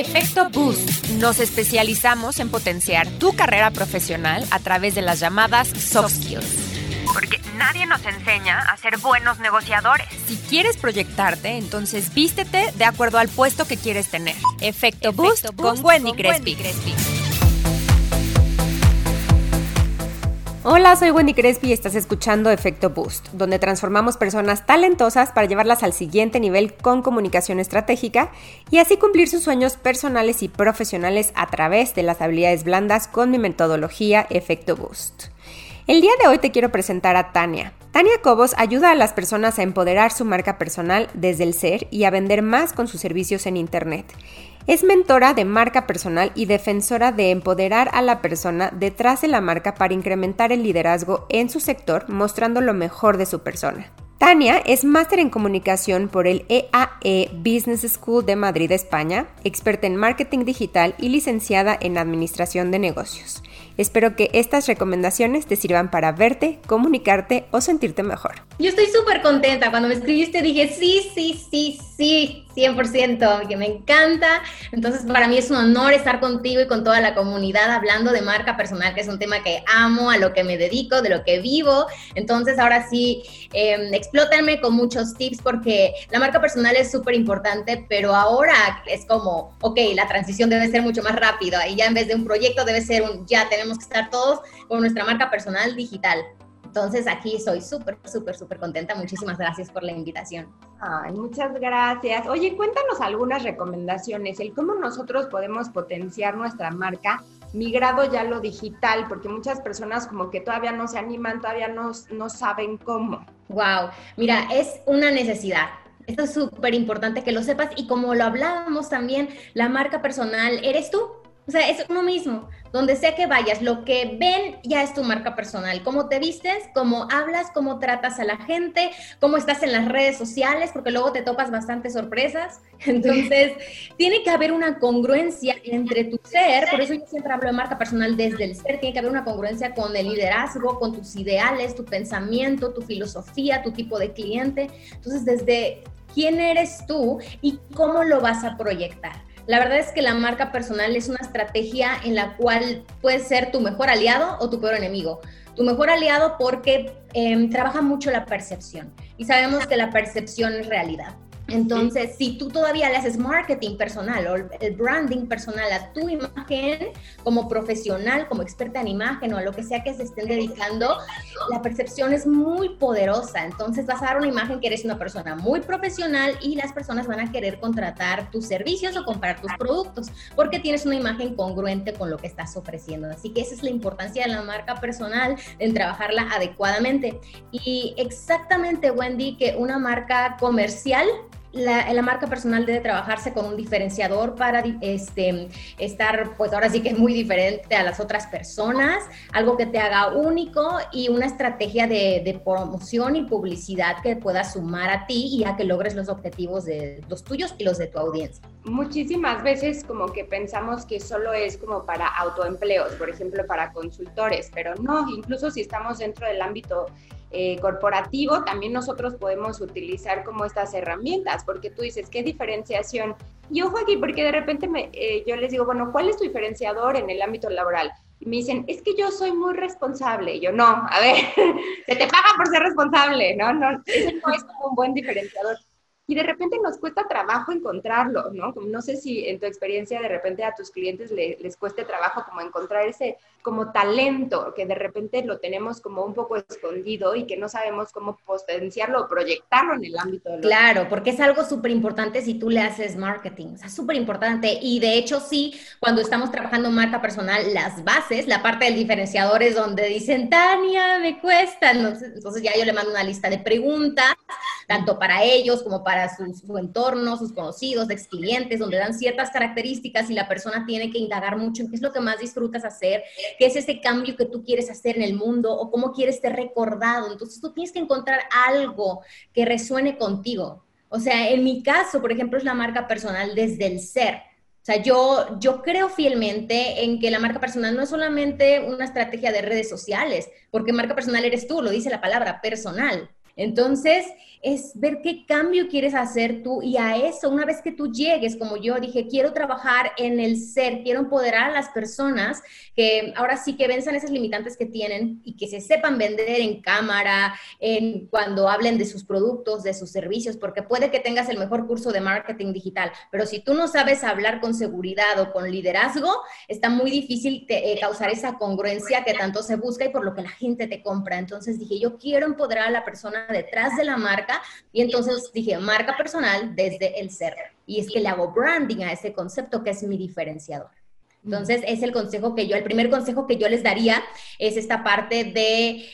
Efecto Boost. Nos especializamos en potenciar tu carrera profesional a través de las llamadas soft skills. Porque nadie nos enseña a ser buenos negociadores. Si quieres proyectarte, entonces vístete de acuerdo al puesto que quieres tener. Efecto, Boost, con Wendy, Crespi. Hola, soy Wendy Crespi y estás escuchando Efecto Boost, donde transformamos personas talentosas para llevarlas al siguiente nivel con comunicación estratégica y así cumplir sus sueños personales y profesionales a través de las habilidades blandas con mi metodología Efecto Boost. El día de hoy te quiero presentar a Tania. Tania Cobos ayuda a las personas a empoderar su marca personal desde el ser y a vender más con sus servicios en Internet. Es mentora de marca personal y defensora de empoderar a la persona detrás de la marca para incrementar el liderazgo en su sector, mostrando lo mejor de su persona. Tania es máster en comunicación por el EAE e Business School de Madrid, España, experta en marketing digital y licenciada en administración de negocios. Espero que estas recomendaciones te sirvan para verte, comunicarte o sentirte mejor. Yo estoy súper contenta. Cuando me escribiste dije, sí, sí, sí, sí, 100%, que me encanta. Entonces, para mí es un honor estar contigo y con toda la comunidad hablando de marca personal, que es un tema que amo, a lo que me dedico, de lo que vivo. Entonces, ahora sí, eh, con muchos tips porque la marca personal es súper importante, pero ahora es como, ok, la transición debe ser mucho más rápida y ya en vez de un proyecto debe ser un, ya tenemos que estar todos con nuestra marca personal digital. Entonces aquí soy súper, súper, súper contenta. Muchísimas gracias por la invitación. Ay, muchas gracias. Oye, cuéntanos algunas recomendaciones, el cómo nosotros podemos potenciar nuestra marca migrado ya lo digital, porque muchas personas como que todavía no se animan, todavía no, no saben cómo. Wow, mira, es una necesidad. Esto es súper importante que lo sepas y como lo hablábamos también, la marca personal eres tú. O sea, es uno mismo. Donde sea que vayas, lo que ven ya es tu marca personal. Cómo te vistes, cómo hablas, cómo tratas a la gente, cómo estás en las redes sociales, porque luego te topas bastantes sorpresas. Entonces, tiene que haber una congruencia entre tu ser, por eso yo siempre hablo de marca personal desde el ser, tiene que haber una congruencia con el liderazgo, con tus ideales, tu pensamiento, tu filosofía, tu tipo de cliente. Entonces, desde quién eres tú y cómo lo vas a proyectar. La verdad es que la marca personal es una estrategia en la cual puedes ser tu mejor aliado o tu peor enemigo. Tu mejor aliado porque em, trabaja mucho la percepción y sabemos que la percepción es realidad. Entonces, si tú todavía le haces marketing personal o el branding personal a tu imagen como profesional, como experta en imagen o a lo que sea que se estén dedicando, la percepción es muy poderosa. Entonces, vas a dar una imagen que eres una persona muy profesional y las personas van a querer contratar tus servicios o comprar tus productos porque tienes una imagen congruente con lo que estás ofreciendo. Así que esa es la importancia de la marca personal, en trabajarla adecuadamente. Y exactamente, Wendy, que una marca comercial la, marca personal debe trabajarse con un diferenciador para este, estar, pues ahora sí que es muy diferente a las otras personas, algo que te haga único y una estrategia de, de, promoción y publicidad que pueda sumar a ti y a que logres los objetivos de los tuyos y los de tu audiencia. Muchísimas veces como que pensamos que solo es como para autoempleos, por ejemplo, para consultores, pero no, incluso si estamos dentro del ámbito eh, corporativo, también nosotros podemos utilizar como estas herramientas, porque tú dices, ¿qué diferenciación? Y ojo aquí, porque de repente me, eh, yo les digo, bueno, ¿cuál es tu diferenciador en el ámbito laboral? Y me dicen, es que yo soy muy responsable. Y yo, no, a ver, se te paga por ser responsable, ¿no? No, no es como un buen diferenciador y de repente nos cuesta trabajo encontrarlo, ¿no? No sé si en tu experiencia de repente a tus clientes les cueste trabajo como encontrar ese como talento que de repente lo tenemos como un poco escondido y que no sabemos cómo potenciarlo o proyectarlo en el ámbito de Claro, porque es algo súper importante si tú le haces marketing, o sea, súper importante. Y de hecho sí, cuando estamos trabajando marca personal, las bases, la parte del diferenciador es donde dicen, Tania, me cuesta. Entonces ya yo le mando una lista de preguntas, tanto para ellos como para su, entorno, sus conocidos, ex clientes, donde dan ciertas características y la persona tiene que indagar mucho en qué es lo que más disfrutas hacer, qué es ese cambio que tú quieres hacer en el mundo o cómo quieres ser recordado. Entonces tú tienes que encontrar algo que resuene contigo. O sea, en mi caso, por ejemplo, es la marca personal desde el ser. O sea, yo, yo creo fielmente en que la marca personal no es solamente una estrategia de redes sociales, porque marca personal eres tú, lo dice la palabra personal. Entonces, es ver qué cambio quieres hacer tú y a eso, una vez que tú llegues, como yo dije, quiero trabajar en el ser, quiero empoderar a las personas que ahora sí que venzan esas limitantes que tienen y que se sepan vender en cámara, en cuando hablen de sus productos, de sus servicios, porque puede que tengas el mejor curso de marketing digital, pero si tú no sabes hablar con seguridad o con liderazgo, está muy difícil eh, causar esa congruencia que tanto se busca y por lo que la gente te compra. Entonces dije, yo quiero empoderar a la persona detrás de la marca y entonces dije, marca personal desde el ser. Y es que le hago branding a ese concepto que es mi diferenciador. Entonces, es el consejo que yo, el primer consejo que yo les daría es esta parte de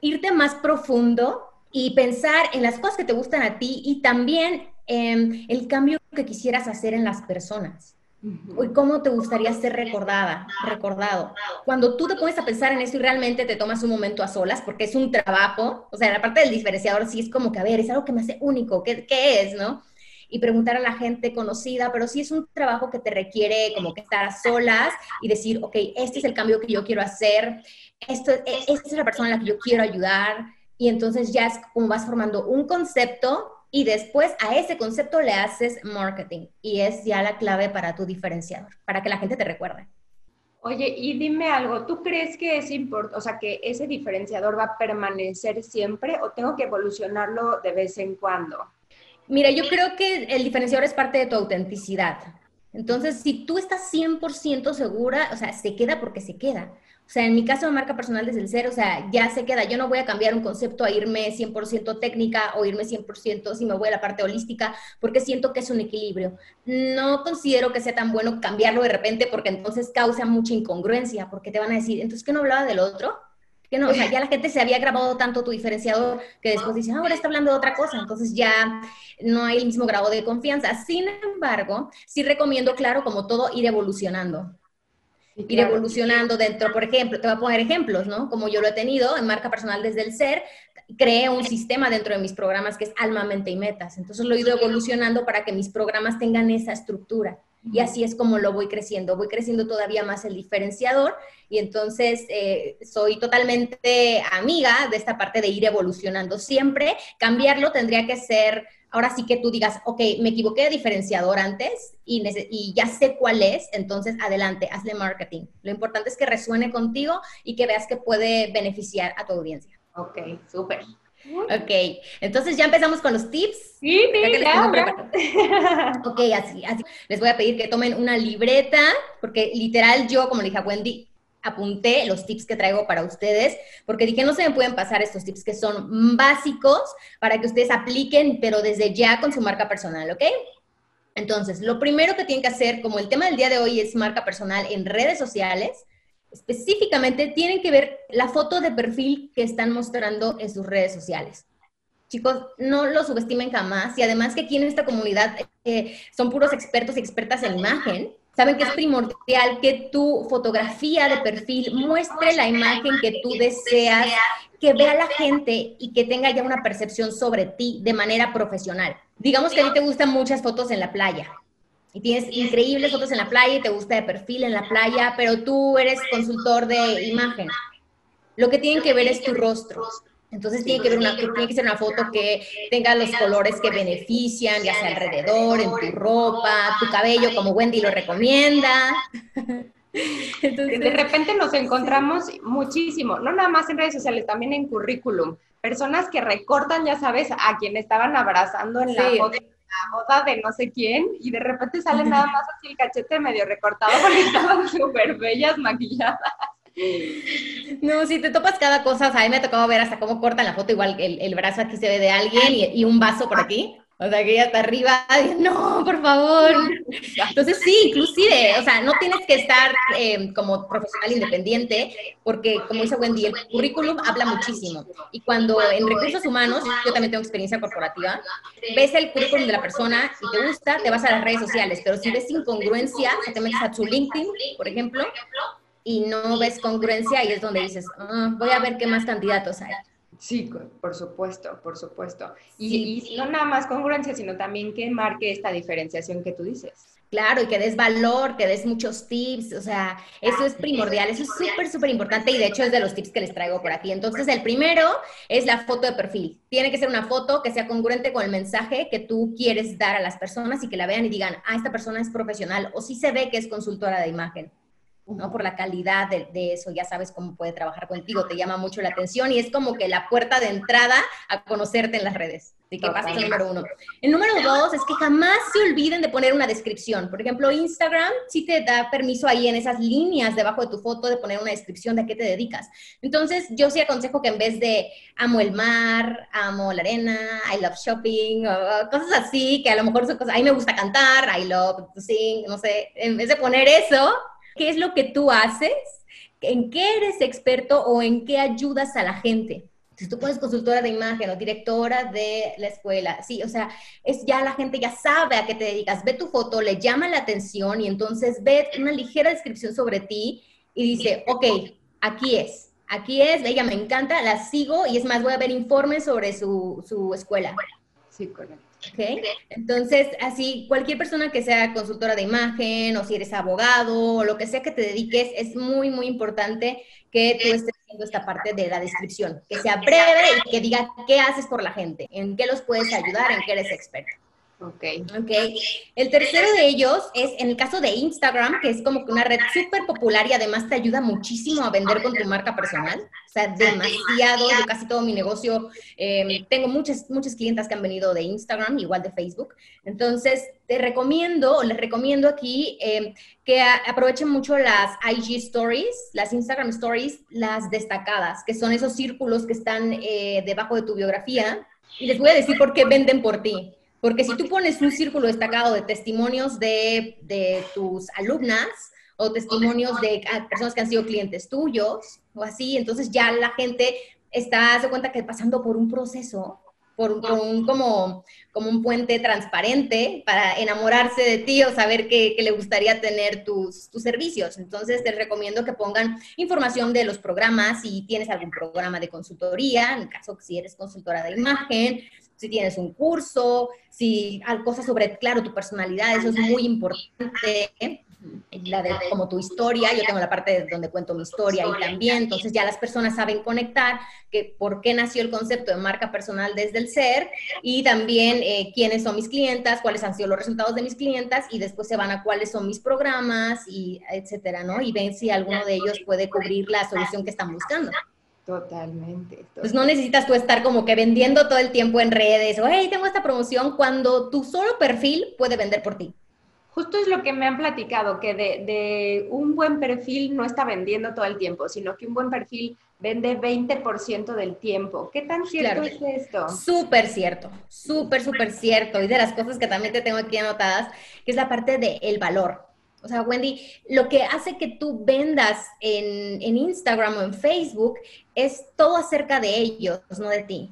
irte más profundo y pensar en las cosas que te gustan a ti y también en el cambio que quisieras hacer en las personas. ¿Y cómo te gustaría ser recordada, recordado? Cuando tú te pones a pensar en eso y realmente te tomas un momento a solas, porque es un trabajo, o sea, la parte del diferenciador sí es como que, a ver, es algo que me hace único, ¿qué, qué es, no? Y preguntar a la gente conocida, pero sí es un trabajo que te requiere como que estar a solas y decir, ok, este es el cambio que yo quiero hacer, esto, e, esta es la persona a la que yo quiero ayudar, y entonces ya es como vas formando un concepto y después a ese concepto le haces marketing y es ya la clave para tu diferenciador, para que la gente te recuerde. Oye, y dime algo, ¿tú crees que es importante, o sea, que ese diferenciador va a permanecer siempre o tengo que evolucionarlo de vez en cuando? Mira, yo creo que el diferenciador es parte de tu autenticidad. Entonces, si tú estás 100% segura, o sea, se queda porque se queda. O sea, en mi caso de marca personal desde el cero, o sea, ya se queda. Yo no voy a cambiar un concepto a irme 100% técnica o irme 100% si me voy a la parte holística, porque siento que es un equilibrio. No considero que sea tan bueno cambiarlo de repente porque entonces causa mucha incongruencia, porque te van a decir, entonces, ¿qué no hablaba del otro? Que no, o sea, ya la gente se había grabado tanto tu diferenciador que después dice, ah, ahora está hablando de otra cosa, entonces ya no hay el mismo grado de confianza. Sin embargo, sí recomiendo, claro, como todo, ir evolucionando ir evolucionando dentro, por ejemplo, te voy a poner ejemplos, ¿no? Como yo lo he tenido en marca personal desde el ser, creé un sistema dentro de mis programas que es alma, mente y metas. Entonces lo he ido evolucionando para que mis programas tengan esa estructura. Y así es como lo voy creciendo. Voy creciendo todavía más el diferenciador y entonces eh, soy totalmente amiga de esta parte de ir evolucionando. Siempre cambiarlo tendría que ser ahora sí que tú digas, ok, me equivoqué de diferenciador antes y, y, ya sé cuál es, entonces adelante, hazle marketing. Lo importante es que resuene contigo y que veas que puede beneficiar a tu audiencia. Ok, súper. Ok, entonces ya empezamos con los tips. Sí, ya, Ok, así, así. Les voy a pedir que tomen una libreta, porque literal yo, como le dije a Wendy, apunté los tips que traigo para ustedes, porque dije, no se me pueden pasar estos tips que son básicos para que ustedes apliquen, pero desde ya con su marca personal, ¿ok? Entonces, lo primero que tienen que hacer, como el tema del día de hoy es marca personal en redes sociales, específicamente tienen que ver la foto de perfil que están mostrando en sus redes sociales. Chicos, no lo subestimen jamás y además que aquí en esta comunidad eh, son puros expertos y expertas en imagen Saben que es primordial que tu fotografía de perfil muestre la imagen que tú deseas, que vea la gente y que tenga ya una percepción sobre ti de manera profesional. Digamos que a ti te gustan muchas fotos en la playa y tienes increíbles fotos en la playa y te gusta de perfil en la playa, pero tú eres consultor de imagen. Lo que tienen que ver es tu rostro entonces tiene que, ver una, tiene que ser una foto que tenga los colores que benefician, ya sea alrededor, en tu ropa, tu cabello, como Wendy lo recomienda. Entonces, de repente nos encontramos muchísimo, no nada más en redes sociales, también en currículum. Personas que recortan, ya sabes, a quien estaban abrazando en la, boda, la boda de no sé quién, y de repente sale nada más así el cachete medio recortado porque estaban súper bellas, maquilladas. No, si te topas cada cosa, a mí me ha tocado ver hasta cómo cortan la foto, igual el, el brazo aquí se ve de alguien y, un vaso por aquí. O sea, que ya está arriba, no, por favor. Entonces, sí, inclusive, o sea, no tienes que estar em, como profesional independiente, porque, como dice Wendy, el currículum habla muchísimo. Y cuando en recursos humanos, yo también tengo experiencia corporativa, ves el currículum de la persona y te gusta, te vas a las redes sociales. Pero si ves incongruencia, te metes a su LinkedIn, por ejemplo, y no ves congruencia y es donde dices, ah, voy a ver qué más candidatos hay. Sí, por supuesto, por supuesto. Y, y, no nada más congruencia, sino también que marque esta diferenciación que tú dices. Claro, y que des valor, que des muchos tips, o sea, eso es primordial, eso es súper, súper importante y de hecho es de los tips que les traigo por aquí. Entonces, el primero es la foto de perfil. Tiene que ser una foto que sea congruente con el mensaje que tú quieres dar a las personas y que la vean y digan, ah, esta persona es profesional o sí se ve que es consultora de imagen. ¿No? Por la calidad de, eso, ya sabes cómo puede trabajar contigo, te llama mucho la atención y es como que la puerta de entrada a conocerte en las redes. Así que pasa el número uno. El número dos es que jamás se olviden de poner una descripción. Por ejemplo, Instagram sí te da permiso ahí en esas líneas debajo de tu foto de poner una descripción de a qué te dedicas. Entonces, yo sí aconsejo que en vez de amo el mar, amo la arena, I love shopping, o cosas así, que a lo mejor son cosas, a mí me gusta cantar, I love sing, no sé, en vez de poner eso, ¿Qué es lo que tú haces? ¿En qué eres experto o en qué ayudas a la gente? Si tú pones consultora de imagen o directora de la escuela, sí, o sea, es ya la gente ya sabe a qué te dedicas, ve tu foto, le llama la atención y entonces ve una ligera descripción sobre ti y dice, ok, aquí es, aquí es, ella me encanta, la sigo y es más, voy a ver informes sobre su, su escuela. Sí, correcto. Okay. Entonces, así, cualquier persona que sea consultora de imagen o si eres abogado o lo que sea que te dediques, es muy, muy importante que tú estés haciendo esta parte de la descripción, que sea breve y que diga qué haces por la gente, en qué los puedes ayudar, en qué eres experto. Ok. Ok. El tercero de ellos es en el caso de Instagram, que es como que una red súper popular y además te ayuda muchísimo a vender con tu marca personal. O sea, demasiado. Yo casi todo mi negocio, em, tengo muchas, muchas clientas que han venido de Instagram, igual de Facebook. Entonces, te recomiendo, o les recomiendo aquí em, que aprovechen mucho las IG Stories, las Instagram Stories, las destacadas, que son esos círculos que están eh, debajo de tu biografía. Y les voy a decir por qué venden por ti. Porque si tú pones un círculo destacado de testimonios de, de tus alumnas o testimonios de personas que han sido clientes tuyos o así, entonces ya la gente está, se cuenta que pasando por un proceso, por, un, como, como un puente transparente para enamorarse de ti o saber que, que le gustaría tener tus, tus, servicios. Entonces, te recomiendo que pongan información de los programas, si tienes algún programa de consultoría, en el caso que si eres consultora de imagen, si tienes un curso, si hay cosas sobre, claro, tu personalidad, eso es muy importante. La de como tu historia, yo tengo la parte donde cuento mi historia y también, entonces ya las personas saben conectar que por qué nació el concepto de marca personal desde el ser y también eh, quiénes son mis clientas, cuáles han sido los resultados de mis clientas y después se van a cuáles son mis programas y etcétera, ¿no? Y ven si alguno de ellos puede cubrir la solución que están buscando. Totalmente, Pues no necesitas tú estar como que vendiendo todo el tiempo en redes o, hey, tengo esta promoción, cuando tu solo perfil puede vender por ti. Justo es lo que me han platicado, que de, un buen perfil no está vendiendo todo el tiempo, sino que un buen perfil vende 20% del tiempo. ¿Qué tan cierto es esto? Súper cierto, súper, súper cierto. Y de las cosas que también te tengo aquí anotadas, que es la parte del el valor. O sea, Wendy, lo que hace que tú vendas en, Instagram o en Facebook es todo acerca de ellos, no de ti.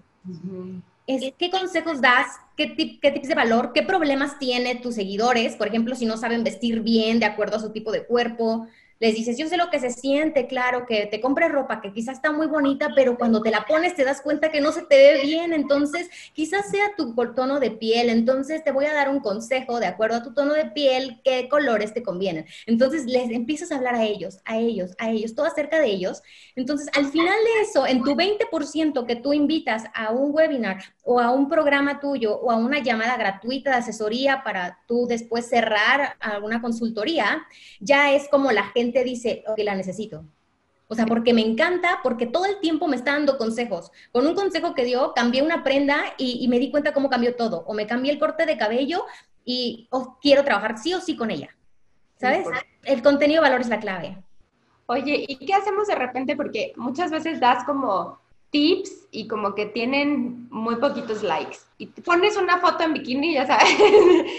es, ¿Qué consejos das? ¿Qué, ¿Qué tips de valor? ¿Qué problemas tiene tus seguidores? Por ejemplo, si no saben vestir bien de acuerdo a su tipo de cuerpo, les dices, yo sé lo que se siente, claro, que te compres ropa que quizás está muy bonita, pero cuando te la pones te das cuenta que no se te ve bien, entonces quizás sea tu tono de piel, entonces te voy a dar un consejo de acuerdo a tu tono de piel, qué colores te convienen. Entonces les empiezas a hablar a ellos, a ellos, a ellos, todo acerca de ellos. Entonces al final de eso, en tu 20% que tú invitas a un webinar o a un programa tuyo o a una llamada gratuita de asesoría para tú después cerrar alguna consultoría, ya es como la gente dice, ok, la necesito. O sea, porque me encanta, porque todo el tiempo me está dando consejos. Con un consejo que dio, cambié una prenda y, me di cuenta cómo cambió todo. O me cambié el corte de cabello y quiero trabajar sí o sí con ella. ¿Sabes? El contenido de valor es la clave. Oye, ¿y qué hacemos de repente? Porque muchas veces das como tips y como que tienen muy poquitos likes. Y pones una foto en bikini, ya sabes.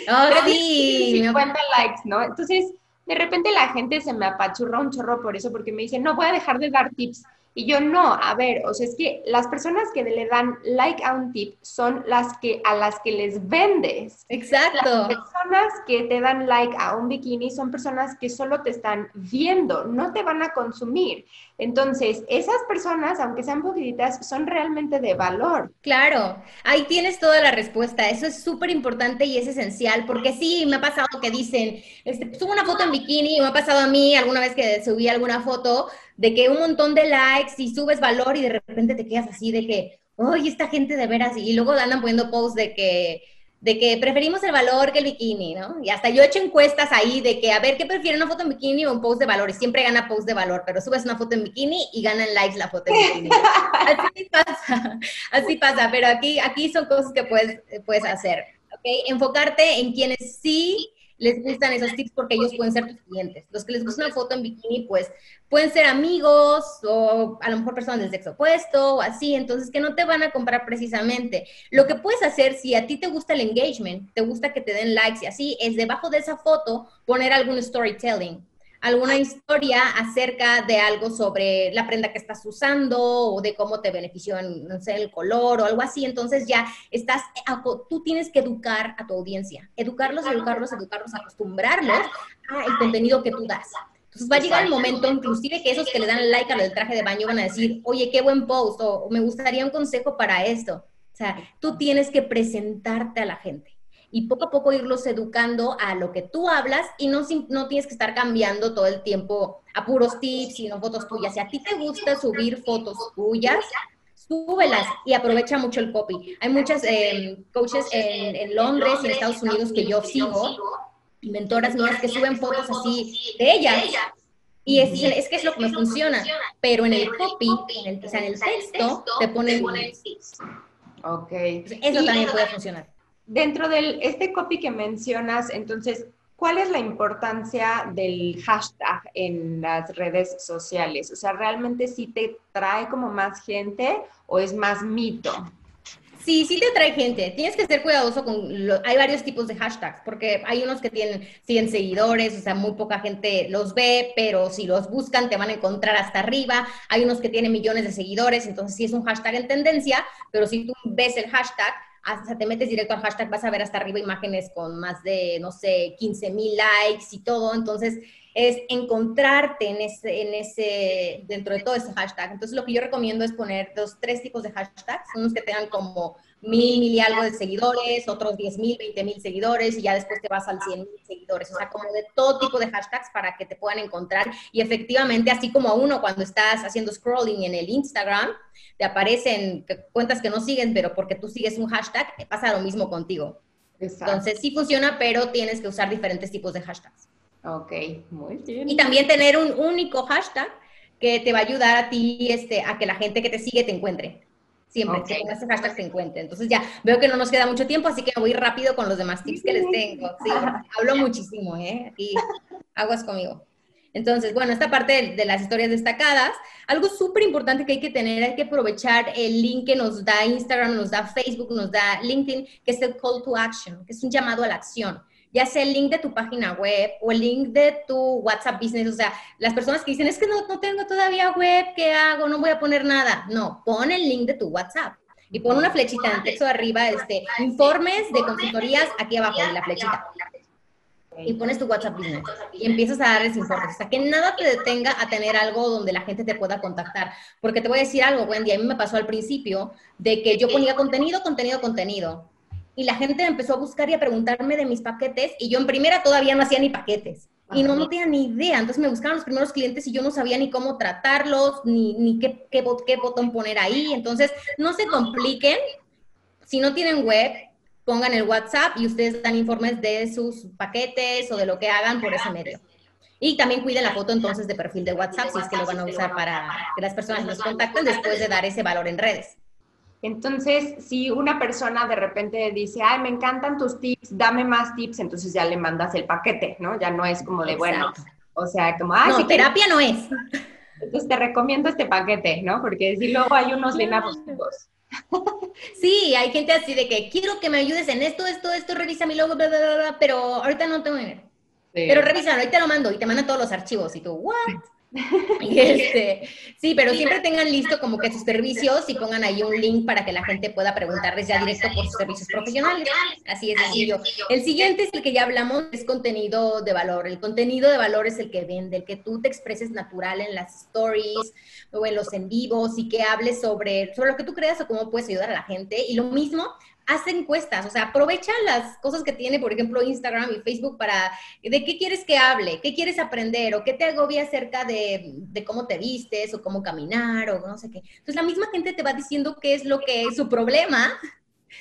Oh, sí. 50 likes, ¿no? Entonces, de repente la gente se me apachurra un chorro por eso, porque me dice, no voy a dejar de dar tips. Y yo no, a ver, o sea, es que las personas que le dan like a un tip son las que a las que les vendes. Exacto. Las personas que te dan like a un bikini son personas que solo te están viendo, no te van a consumir. Entonces, esas personas, aunque sean poquititas, son realmente de valor. Claro, ahí tienes toda la respuesta. Eso es súper importante y es esencial, porque sí, me ha pasado que dicen, este, subo una foto en bikini, me ha pasado a mí alguna vez que subí alguna foto de que un montón de likes y subes valor y de repente te quedas así de que, oye, esta gente de veras, y luego andan poniendo posts de que de que preferimos el valor que el bikini, ¿no? Y hasta yo he hecho encuestas ahí de que, a ver, ¿qué prefieren, una foto en bikini o un post de valor? Y siempre gana post de valor, pero subes una foto en bikini y ganan likes la foto en bikini. así pasa, así pasa, pero aquí, aquí son cosas que puedes, puedes hacer, ¿ok? Enfocarte en quienes sí les gustan esos tips porque ellos pueden ser tus clientes. Los que les gusta una foto en bikini, pues pueden ser amigos o a lo mejor personas del sexo opuesto o así, entonces que no te van a comprar precisamente. Lo que puedes hacer si a ti te gusta el engagement, te gusta que te den likes y así, es debajo de esa foto poner algún storytelling alguna historia acerca de algo sobre la prenda que estás usando o de cómo te benefició en, no sé, el color o algo así. Entonces ya estás, tú tienes que educar a tu audiencia, educarlos, educarlos, educarlos, acostumbrarlos al contenido que tú das. Entonces va a llegar el momento, inclusive, que esos que le dan like al del traje de baño van a decir, oye, qué buen post, o me gustaría un consejo para esto. O sea, tú tienes que presentarte a la gente y poco a poco irlos educando a lo que tú hablas y no, no tienes que estar cambiando todo el tiempo a puros tips, sino fotos tuyas. Si a ti te gusta subir fotos tuyas, súbelas y aprovecha mucho el copy. Hay muchas em, coaches en, Londres y en Estados Unidos que yo sigo, mentoras mías que suben fotos así de ellas. Y es, es que es lo que me funciona, pero en el copy, en el, o sea, en el texto, te ponen. Ok. Eso también puede funcionar. Dentro de este copy que mencionas, entonces, ¿cuál es la importancia del hashtag en las redes sociales? O sea, ¿realmente sí te trae como más gente o es más mito? Sí, sí te trae gente. Tienes que ser cuidadoso con... Hay varios tipos de hashtags, porque hay unos que tienen 100 seguidores, o sea, muy poca gente los ve, pero si los buscan te van a encontrar hasta arriba. Hay unos que tienen millones de seguidores, entonces sí es un hashtag en tendencia, pero si tú ves el hashtag, hasta te metes directo al hashtag, vas a ver hasta arriba imágenes con más de, no sé, 15 mil likes y todo. Entonces, es encontrarte en ese, en ese, dentro de todo ese hashtag. Entonces, lo que yo recomiendo es poner dos, tres tipos de hashtags, unos que tengan como mil, mil y algo de seguidores, otros diez mil, veinte mil seguidores, y ya después te vas al cien mil seguidores. O sea, como de todo tipo de hashtags para que te puedan encontrar. Y efectivamente, así como uno cuando estás haciendo scrolling en el Instagram, te aparecen cuentas que no siguen, pero porque tú sigues un hashtag, pasa lo mismo contigo. Entonces, sí funciona, pero tienes que usar diferentes tipos de hashtags. Ok, muy bien. Y también tener un único hashtag que te va a ayudar a ti este, a que la gente que te sigue te encuentre. Siempre, que con ese hashtag te encuentre. Entonces ya veo que no nos queda mucho tiempo, así que voy rápido con los demás tips que les tengo. Sí, hablo muchísimo, ¿eh? Aquí aguas conmigo. Entonces, bueno, esta parte de, las historias destacadas, algo súper importante que hay que tener, hay que aprovechar el link que nos da Instagram, nos da Facebook, nos da LinkedIn, que es el call to action, que es un llamado a la acción ya sea el link de tu página web o el link de tu WhatsApp Business. O sea, las personas que dicen, es que no, no tengo todavía web, ¿qué hago? No voy a poner nada. No, pon el link de tu WhatsApp y pon una flechita en texto arriba, este, informes de consultorías aquí abajo la flechita. Y pones tu WhatsApp Business y empiezas a darles informes. Hasta que nada te detenga a tener algo donde la gente te pueda contactar. Porque te voy a decir algo, Wendy, a mí me pasó al principio de que yo ponía contenido, contenido, contenido y la gente empezó a buscar y a preguntarme de mis paquetes y yo en primera todavía no hacía ni paquetes y no, no tenía ni idea. Entonces me buscaban los primeros clientes y yo no sabía ni cómo tratarlos, ni, ni qué, qué, qué botón poner ahí. Entonces, no se compliquen. Si no tienen web, pongan el WhatsApp y ustedes dan informes de sus paquetes o de lo que hagan por ese medio. Y también cuiden la foto entonces de perfil de WhatsApp si es que lo van a usar para que las personas los contacten después de dar ese valor en redes. Entonces, si una persona de repente dice, ay, me encantan tus tips, dame más tips, entonces ya le mandas el paquete, ¿no? Ya no es como de, bueno, o sea, como, ah, no, terapia no es. Entonces te recomiendo este paquete, ¿no? Porque si luego hay unos bien abusivos. Sí, hay gente así de que quiero que me ayudes en esto, esto, esto, revisa mi logo, bla, bla, bla, pero ahorita no tengo dinero. Pero revisa, ahorita lo mando y te mandan todos los archivos y tú, ¿what? Este, sí, pero siempre tengan listo como que sus servicios y pongan ahí un link para que la gente pueda preguntarles ya directo por sus servicios profesionales. Así es sencillo. El siguiente es el que ya hablamos, es contenido de valor. El contenido de valor es el que vende, el que tú te expreses natural en las stories o en los en vivos y que hables sobre, sobre lo que tú creas o cómo puedes ayudar a la gente. Y lo mismo, haz encuestas, o sea, aprovecha las cosas que tiene, por ejemplo, Instagram y Facebook para, ¿de qué quieres que hable? ¿Qué quieres aprender? ¿O qué te agobia acerca de, de, cómo te vistes o cómo caminar o no sé qué? Entonces, la misma gente te va diciendo qué es lo que es su problema.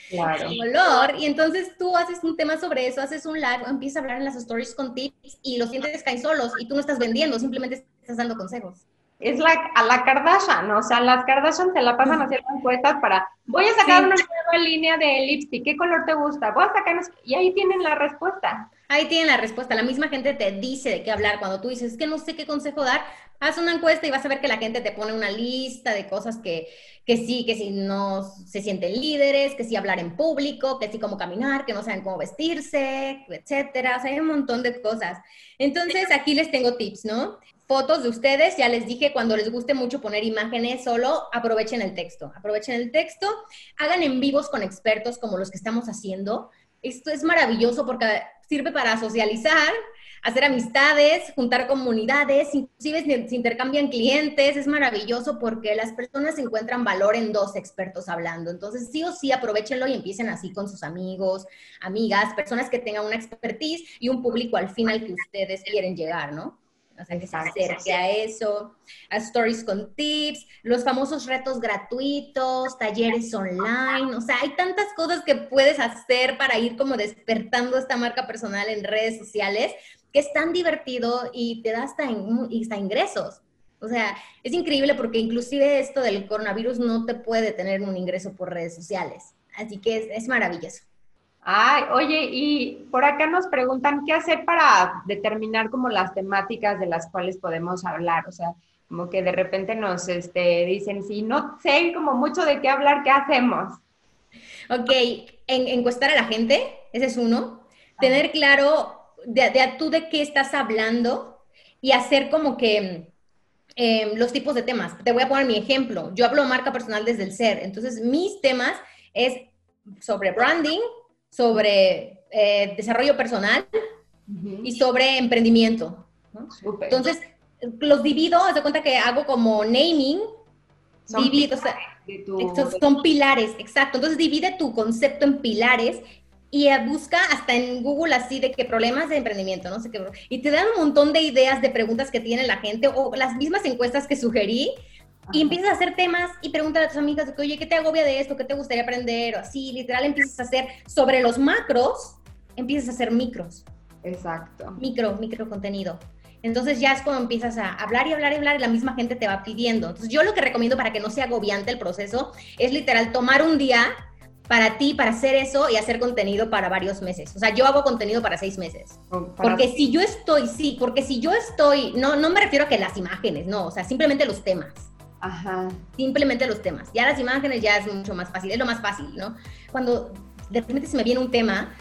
Claro. Color, y entonces tú haces un tema sobre eso, haces un live, empiezas a hablar en las stories con tips y los clientes caen solos y tú no estás vendiendo, simplemente estás dando consejos es la, a la Kardashian, ¿no? o sea, las Kardashian se la pasan haciendo encuestas para, voy a sacar una nueva línea de lipstick, ¿qué color te gusta? Voy a sacar, y ahí tienen la respuesta. Ahí tienen la respuesta, la misma gente te dice de qué hablar, cuando tú dices, es que no sé qué consejo dar, haz una encuesta y vas a ver que la gente te pone una lista de cosas que, que sí, que si no se sienten líderes, que sí hablar en público, que sí cómo caminar, que no saben cómo vestirse, etcétera, o sea, hay un montón de cosas. Entonces, aquí les tengo tips, ¿no? Fotos de ustedes, ya les dije, cuando les guste mucho poner imágenes, solo aprovechen el texto, aprovechen el texto, hagan en vivos con expertos como los que estamos haciendo. Esto es maravilloso porque sirve para socializar, hacer amistades, juntar comunidades, inclusive se intercambian clientes, es maravilloso porque las personas encuentran valor en dos expertos hablando. Entonces, sí o sí, aprovechenlo y empiecen así con sus amigos, amigas, personas que tengan una expertise y un público al final que ustedes quieren llegar, ¿no? O sea, que se acerque a eso, a stories con tips, los famosos retos gratuitos, talleres online, o sea, hay tantas cosas que puedes hacer para ir como despertando esta marca personal en redes sociales que es tan divertido y te da hasta, hasta ingresos. O sea, es increíble porque inclusive esto del coronavirus no te puede tener un ingreso por redes sociales. Así que es, es maravilloso. Ay, oye, y por acá nos preguntan qué hacer para determinar como las temáticas de las cuales podemos hablar. O sea, como que de repente nos este, dicen, si no sé como mucho de qué hablar, ¿qué hacemos? Ok, en, encuestar a la gente, ese es uno. Tener claro de, de, tú de qué estás hablando y hacer como que em, los tipos de temas. Te voy a poner mi ejemplo. Yo hablo marca personal desde el ser. Entonces, mis temas es sobre branding, sobre eh, desarrollo personal y sobre emprendimiento. Entonces, los divido, haz de cuenta que hago como naming, son, divido, pilares son pilares, exacto. Entonces, divide tu concepto en pilares y busca hasta en Google así de qué problemas de emprendimiento, no sé qué. Y te dan un montón de ideas de preguntas que tiene la gente o las mismas encuestas que sugerí y empiezas a hacer temas y preguntas a tus amigas, de que, oye, ¿qué te agobia de esto? ¿Qué te gustaría aprender? O así, literal, empiezas a hacer sobre los macros, empiezas a hacer micros. Exacto. Micro, micro contenido. Entonces ya es como empiezas a hablar y hablar y hablar y la misma gente te va pidiendo. Entonces yo lo que recomiendo para que no sea agobiante el proceso es literal tomar un día para ti, para hacer eso y hacer contenido para varios meses. O sea, yo hago contenido para seis meses. Porque si yo estoy, sí, porque si yo estoy, no, no me refiero a que las imágenes, no, o sea, simplemente los temas. Ajá. Simplemente los temas. Ya las imágenes ya es mucho más fácil, es lo más fácil, ¿no? Cuando de repente se me viene un tema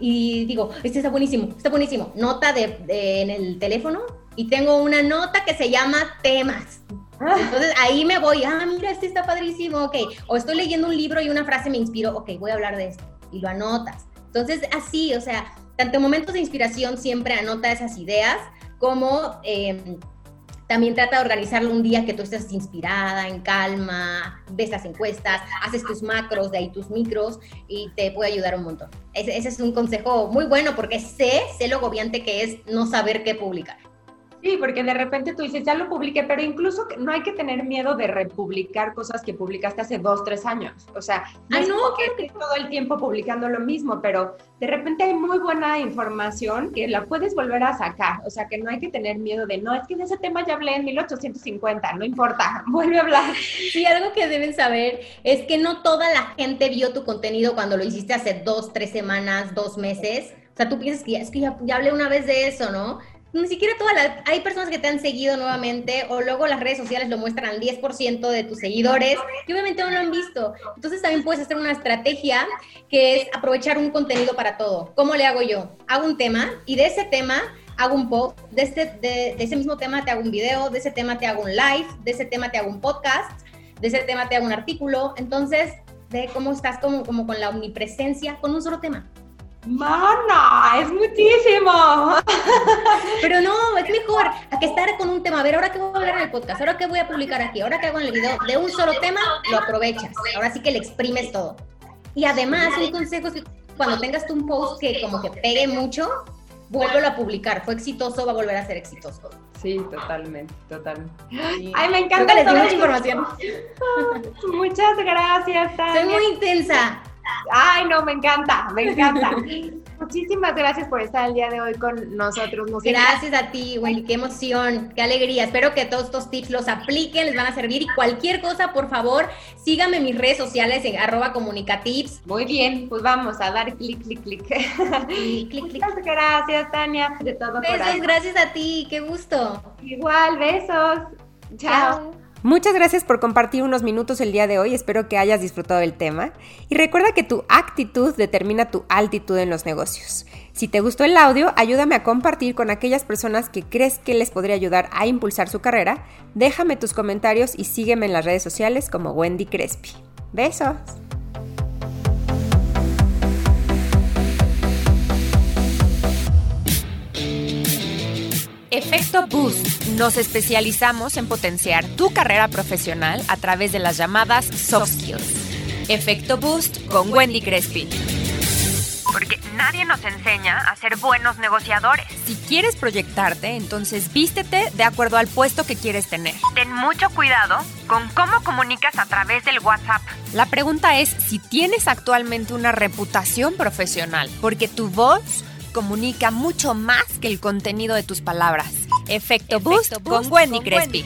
y digo, este está buenísimo, está buenísimo. Nota de, en el teléfono y tengo una nota que se llama temas. Ah. Entonces ahí me voy, ah, mira, este está padrísimo, ok. O estoy leyendo un libro y una frase me inspiró, ok, voy a hablar de esto. Y lo anotas. Entonces así, o sea, tanto en momentos de inspiración siempre anota esas ideas como... Eh, también trata de organizarlo un día que tú estés inspirada, en calma, ves las encuestas, haces tus macros, de ahí tus micros y te puede ayudar un montón. Ese, es un consejo muy bueno porque sé, sé lo agobiante que es no saber qué publicar. Sí, porque de repente tú dices, ya lo publiqué, pero incluso no hay que tener miedo de republicar cosas que publicaste hace dos, tres años. O sea, no es que todo el tiempo publicando lo mismo, pero de repente hay muy buena información que la puedes volver a sacar. O sea, que no hay que tener miedo de, no, es que de ese tema ya hablé en 1850, no importa, vuelve a hablar. Sí, algo que deben saber es que no toda la gente vio tu contenido cuando lo hiciste hace dos, tres semanas, dos meses. O sea, tú piensas que es que ya, ya hablé una vez de eso, ¿no? Ni siquiera todas las, hay personas que te han seguido nuevamente o luego las redes sociales lo muestran al 10% de tus seguidores y obviamente no lo han visto. Entonces también puedes hacer una estrategia que es aprovechar un contenido para todo. ¿Cómo le hago yo? Hago un tema y de ese tema hago un post, de, este, de, ese mismo tema te hago un video, de ese tema te hago un live, de ese tema te hago un podcast, de ese tema te hago un artículo. Entonces, ve cómo estás como, como con la omnipresencia, con un solo tema. Mana, es muchísimo. Pero no, es mejor a que estar con un tema. A ver, ahora que voy a hablar en el podcast, ahora que voy a publicar aquí, ahora que hago en el video, de un solo tema, lo aprovechas. Ahora sí que le exprimes todo. Y además, un consejo es que cuando tengas tú un post que como que pegue mucho, vuélvelo a publicar. Fue exitoso, va a volver a ser exitoso. Sí, totalmente, totalmente. Ay, me encanta. les mucha información. Muchas gracias, Tania. Soy muy intensa. Ay, no, me encanta, me encanta. Muchísimas gracias por estar el día de hoy con nosotros. gracias a ti, Wendy, qué emoción, qué alegría. Espero que todos estos tips los apliquen, les van a servir y cualquier cosa, por favor, síganme en mis redes sociales en arroba comunicatips. Muy bien, pues vamos a dar clic, clic, clic. clic, clic, Muchas gracias, Tania, de todo Besos, gracias a ti, qué gusto. Igual, besos. Chao. Muchas gracias por compartir unos minutos el día de hoy, espero que hayas disfrutado del tema y recuerda que tu actitud determina tu altitud en los negocios. Si te gustó el audio, ayúdame a compartir con aquellas personas que crees que les podría ayudar a impulsar su carrera, déjame tus comentarios y sígueme en las redes sociales como Wendy Crespi. Besos. Efecto Boost. Nos especializamos en potenciar tu carrera profesional a través de las llamadas soft skills. Efecto Boost con Wendy Crespi. Porque nadie nos enseña a ser buenos negociadores. Si quieres proyectarte, entonces vístete de acuerdo al puesto que quieres tener. Ten mucho cuidado con cómo comunicas a través del WhatsApp. La pregunta es si tienes actualmente una reputación profesional, porque tu voz comunica mucho más que el contenido de tus palabras. Efecto, Boost, con, Wendy Crespi.